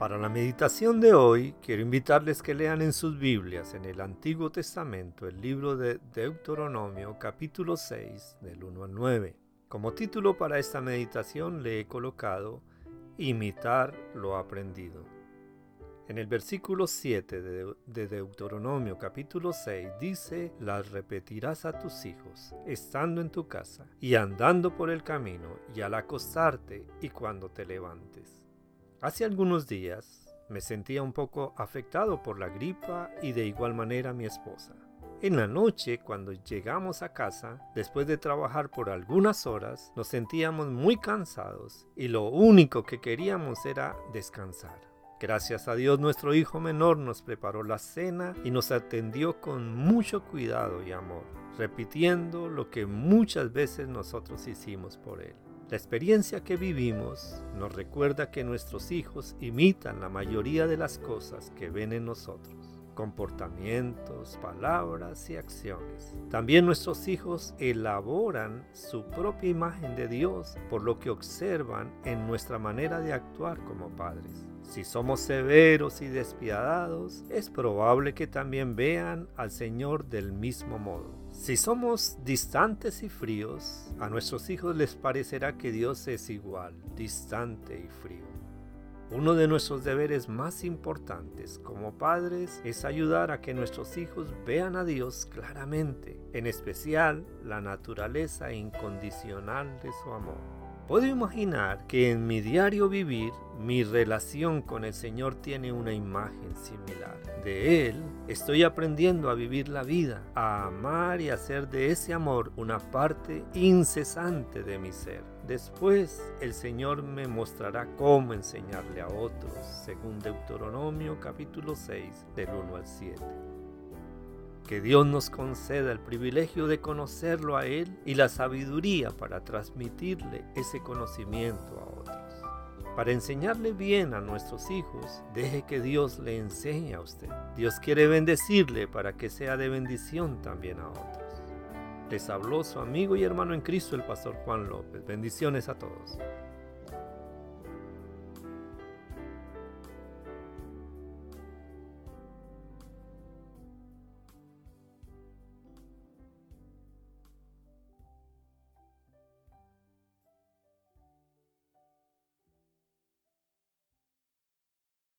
Para la meditación de hoy, quiero invitarles que lean en sus Biblias, en el Antiguo Testamento, el libro de Deuteronomio capítulo 6, del 1 al 9. Como título para esta meditación le he colocado Imitar lo aprendido. En el versículo 7 de, Deuteronomio capítulo 6 dice, las repetirás a tus hijos, estando en tu casa, y andando por el camino, y al acostarte, y cuando te levantes. Hace algunos días me sentía un poco afectado por la gripa y de igual manera mi esposa. En la noche, cuando llegamos a casa, después de trabajar por algunas horas, nos sentíamos muy cansados y lo único que queríamos era descansar. Gracias a Dios nuestro hijo menor nos preparó la cena y nos atendió con mucho cuidado y amor, repitiendo lo que muchas veces nosotros hicimos por él. La experiencia que vivimos nos recuerda que nuestros hijos imitan la mayoría de las cosas que ven en nosotros comportamientos, palabras y acciones. También nuestros hijos elaboran su propia imagen de Dios por lo que observan en nuestra manera de actuar como padres. Si somos severos y despiadados, es probable que también vean al Señor del mismo modo. Si somos distantes y fríos, a nuestros hijos les parecerá que Dios es igual, distante y frío. Uno de nuestros deberes más importantes como padres es ayudar a que nuestros hijos vean a Dios claramente, en especial la naturaleza incondicional de su amor. Puedo imaginar que en mi diario vivir mi relación con el Señor tiene una imagen similar. De Él estoy aprendiendo a vivir la vida, a amar y hacer de ese amor una parte incesante de mi ser. Después el Señor me mostrará cómo enseñarle a otros, según Deuteronomio capítulo 6 del 1 al 7. Que Dios nos conceda el privilegio de conocerlo a Él y la sabiduría para transmitirle ese conocimiento a otros. Para enseñarle bien a nuestros hijos, deje que Dios le enseñe a usted. Dios quiere bendecirle para que sea de bendición también a otros. Les habló su amigo y hermano en Cristo, el pastor Juan López. Bendiciones a todos.